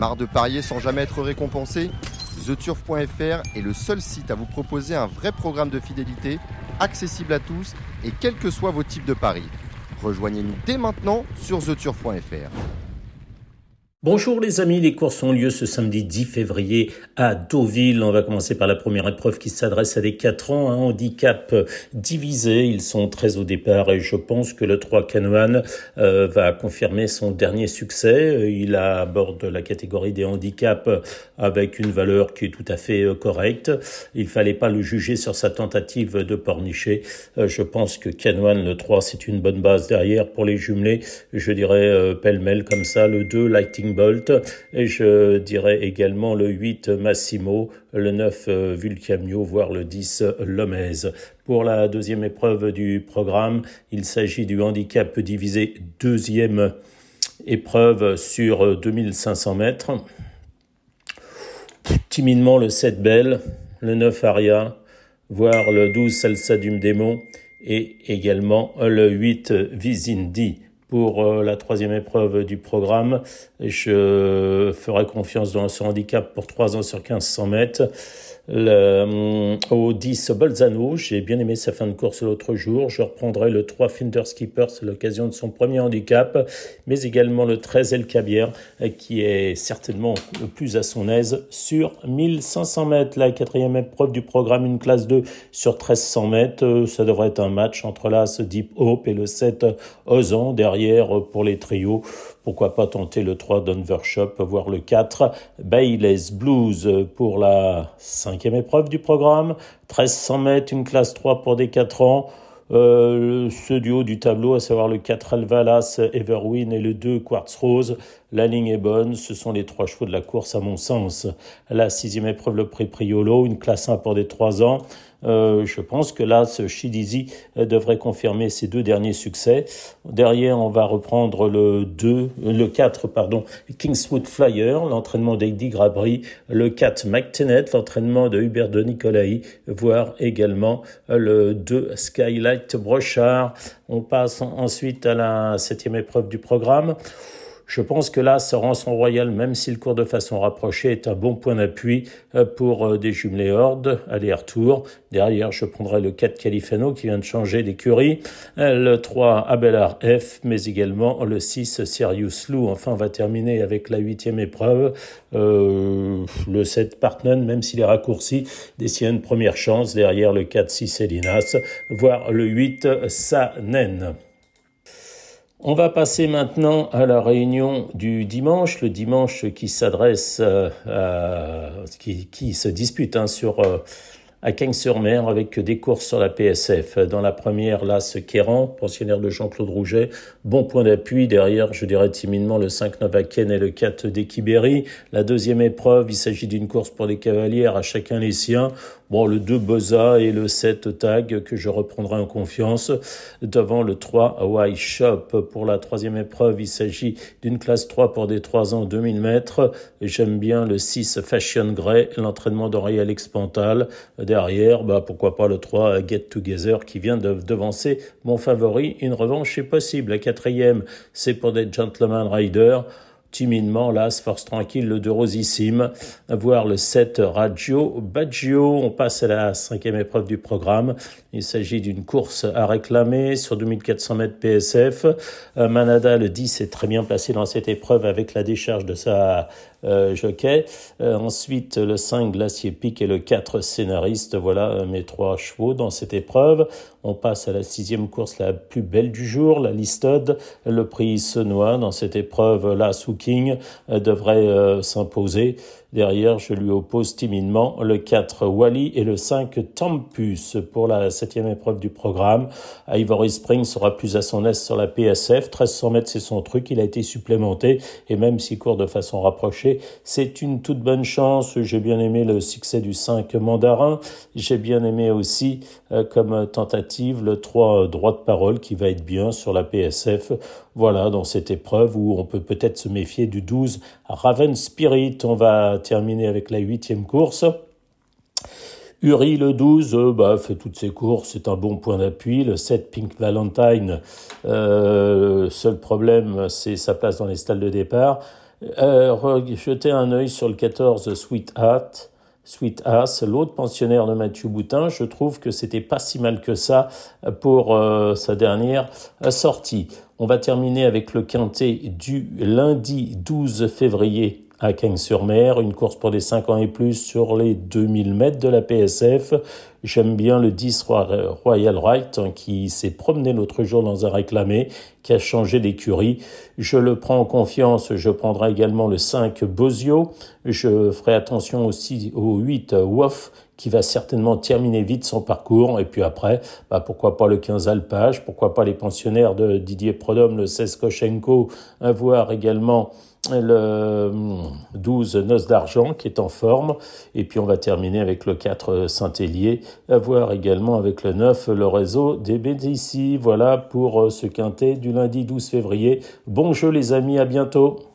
Marre de parier sans jamais être récompensé TheTurf.fr est le seul site à vous proposer un vrai programme de fidélité, accessible à tous et quels que soient vos types de paris. Rejoignez-nous dès maintenant sur TheTurf.fr. Bonjour les amis, les courses ont lieu ce samedi 10 février à Deauville. On va commencer par la première épreuve qui s'adresse à des 4 ans, un handicap divisé. Ils sont très au départ et je pense que le 3 Canoan euh, va confirmer son dernier succès. Il aborde la catégorie des handicaps avec une valeur qui est tout à fait euh, correcte. Il fallait pas le juger sur sa tentative de pornicher. Euh, je pense que Canoan, le 3, c'est une bonne base derrière pour les jumelés. Je dirais pêle-mêle comme ça. Le 2, Lighting Et je dirais également le 8 Massimo, le 9 Vulcamio, voire le 10 Lomez. Pour la deuxième épreuve du programme, il s'agit du handicap divisé deuxième épreuve sur 2500 mètres. Timidement le 7 Bell, le 9 Aria, voire le 12 Salsa Démon et également le 8 Visindi pour euh, la troisième épreuve du programme. Je ferai confiance dans ce handicap pour 3 ans sur 1500 mètres. Euh, au 10 Bolzano, j'ai bien aimé sa fin de course l'autre jour. Je reprendrai le 3 Finder Skipper, c'est l'occasion de son premier handicap, mais également le 13 El Cabier, qui est certainement le plus à son aise sur 1500 mètres. La quatrième épreuve du programme, une classe 2 sur 1300 mètres. Ça devrait être un match entre l'As Deep Hope et le 7 Ozan. Derrière, pour les trios, pourquoi pas tenter le 3 Shop, voire le 4 Bayless Blues pour la cinquième épreuve du programme. 1300 mètres, une classe 3 pour des 4 ans. Euh, ce duo du tableau, à savoir le 4 Alvalas Everwin et le 2 Quartz Rose, la ligne est bonne, ce sont les trois chevaux de la course à mon sens. La sixième épreuve, le prix Priolo, une classe 1 pour des 3 ans. Euh, je pense que là, ce Shidizi devrait confirmer ses deux derniers succès. Derrière, on va reprendre le 2, le 4, pardon, Kingswood Flyer, l'entraînement d'Eddie Grabry, le 4 McTennet, l'entraînement de Hubert de Nicolai, voire également le 2 Skylight Brochard. On passe ensuite à la septième épreuve du programme. Je pense que là, ce rançon royal, même si le cours de façon rapprochée est un bon point d'appui euh, pour euh, des jumelés hordes, aller-retour. Derrière, je prendrai le 4 Califano qui vient de changer d'écurie, euh, le 3 Abelard F, mais également le 6 Sirius Lou. Enfin, on va terminer avec la huitième épreuve, le 7 Partnen, même s'il est raccourci, d'essayer une première chance. Derrière, le 4 6 Elinas, voire le 8 Sanen. On va passer maintenant à la réunion du dimanche, le dimanche qui s'adresse, euh, qui, se dispute hein, sur euh, à Cagnes-sur-Mer avec des courses sur la PSF. Dans la première, ce Kéran, pensionnaire de Jean-Claude Rouget, bon point d'appui. Derrière, je dirais timidement le 5 Novaken et le 4 d'Equiberi. La deuxième épreuve, il s'agit d'une course pour les cavalières, à chacun les siens. Bon, le 2 Boza et le 7 Tag que je reprendrai en confiance devant le 3 Hawaii Shop. Pour la troisième épreuve, il s'agit d'une classe 3 pour des 3 ans 2000 mètres. J'aime bien le 6 Fashion Grey, l'entraînement d'Henri Alex Pantal. Derrière, bah, pourquoi pas le 3 Get Together qui vient de devancer mon favori. Une revanche est possible. La quatrième, c'est pour des Gentleman Riders timidement, là, force tranquille, le de Rosissime, voir le 7 Radio Baggio. On passe à la cinquième épreuve du programme. Il s'agit d'une course à réclamer sur 2400 mètres PSF. Euh, Manada, le 10, est très bien placé dans cette épreuve avec la décharge de sa euh, jockey. Euh, ensuite, le 5 Glacier Pic et le 4 Scénariste. Voilà mes trois chevaux dans cette épreuve. On passe à la sixième course la plus belle du jour, la Listode. Le prix Senois dans cette épreuve, la King devrait s'imposer. Derrière, je lui oppose timidement le 4 Wally et le 5 Tampus pour la septième épreuve du programme. Ivory Spring sera plus à son aise sur la PSF. 1300 mètres, c'est son truc. Il a été supplémenté et même s'il court de façon rapprochée, c'est une toute bonne chance. J'ai bien aimé le succès du 5 Mandarin. J'ai bien aimé aussi euh, comme tentative le 3 droit de parole qui va être bien sur la PSF. Voilà, dans cette épreuve où on peut peut-être se méfier du 12 Raven Spirit. On va terminer avec la huitième course. Uri, le 12, euh, bah, fait toutes ses courses, c'est un bon point d'appui. Le 7, Pink Valentine, euh, seul problème, c'est sa place dans les stalles de départ. Euh, jetez un œil sur le 14 Sweet Hat. Sweet Ass, l'autre pensionnaire de Mathieu Boutin, je trouve que c'était pas si mal que ça pour euh, sa dernière sortie. On va terminer avec le quintet du lundi 12 février à Cagnes-sur-Mer, une course pour des 5 ans et plus sur les 2000 mètres de la PSF. J'aime bien le 10 Royal Right hein, qui s'est promené l'autre jour dans un réclamé, qui a changé d'écurie. Je le prends en confiance. Je prendrai également le 5 Bozio. Je ferai attention aussi au 8 Woff qui va certainement terminer vite son parcours. Et puis après, bah pourquoi pas le 15 Alpage, pourquoi pas les pensionnaires de Didier Prodhomme, le 16 Koshenko, voir également le 12 Noces d'Argent qui est en forme, et puis on va terminer avec le 4 Saint-Hélier, à voir également avec le 9 le réseau des BDC. Voilà pour euh, ce quintet du lundi 12 février. Bon jeu les amis, à bientôt